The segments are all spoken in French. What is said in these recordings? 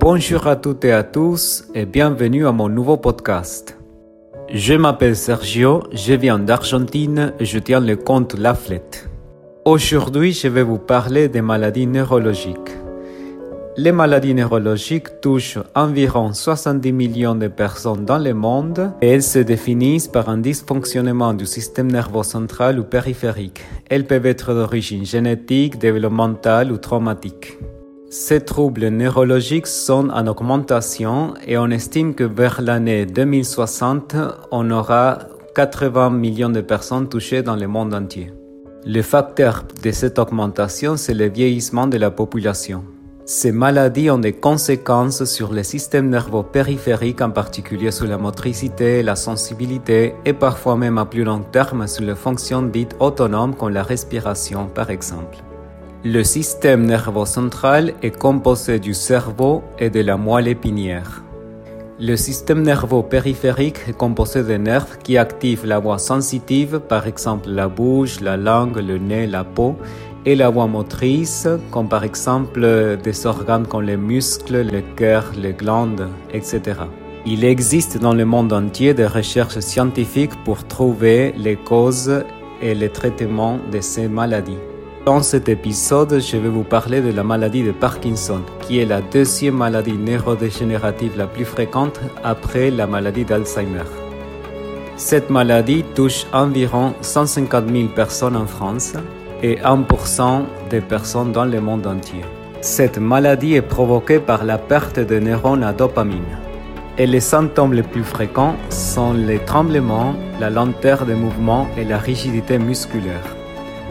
Bonjour à toutes et à tous et bienvenue à mon nouveau podcast. Je m'appelle Sergio, je viens d'Argentine je tiens le compte Laflette. Aujourd'hui, je vais vous parler des maladies neurologiques. Les maladies neurologiques touchent environ 70 millions de personnes dans le monde et elles se définissent par un dysfonctionnement du système nerveux central ou périphérique. Elles peuvent être d'origine génétique, développementale ou traumatique. Ces troubles neurologiques sont en augmentation et on estime que vers l'année 2060, on aura 80 millions de personnes touchées dans le monde entier. Le facteur de cette augmentation, c'est le vieillissement de la population. Ces maladies ont des conséquences sur le système nerveux périphérique, en particulier sur la motricité, la sensibilité et parfois même à plus long terme sur les fonctions dites autonomes comme la respiration par exemple. Le système nerveux central est composé du cerveau et de la moelle épinière. Le système nerveux périphérique est composé de nerfs qui activent la voie sensitive, par exemple la bouche, la langue, le nez, la peau, et la voie motrice, comme par exemple des organes comme les muscles, le cœur, les glandes, etc. Il existe dans le monde entier des recherches scientifiques pour trouver les causes et les traitements de ces maladies. Dans cet épisode, je vais vous parler de la maladie de Parkinson, qui est la deuxième maladie neurodégénérative la plus fréquente après la maladie d'Alzheimer. Cette maladie touche environ 150 000 personnes en France et 1% des personnes dans le monde entier. Cette maladie est provoquée par la perte de neurones à dopamine. Et les symptômes les plus fréquents sont les tremblements, la lenteur de mouvement et la rigidité musculaire.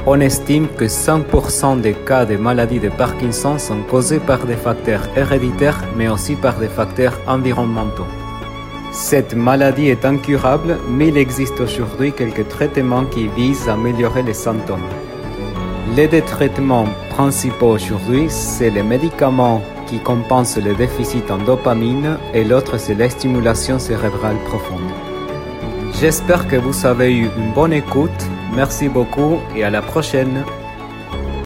On estime que 5% des cas de maladie de Parkinson sont causés par des facteurs héréditaires mais aussi par des facteurs environnementaux. Cette maladie est incurable, mais il existe aujourd'hui quelques traitements qui visent à améliorer les symptômes. Les deux traitements principaux aujourd'hui, c'est les médicaments qui compensent le déficit en dopamine et l'autre, c'est la stimulation cérébrale profonde. J'espère que vous avez eu une bonne écoute. Merci beaucoup et à la prochaine.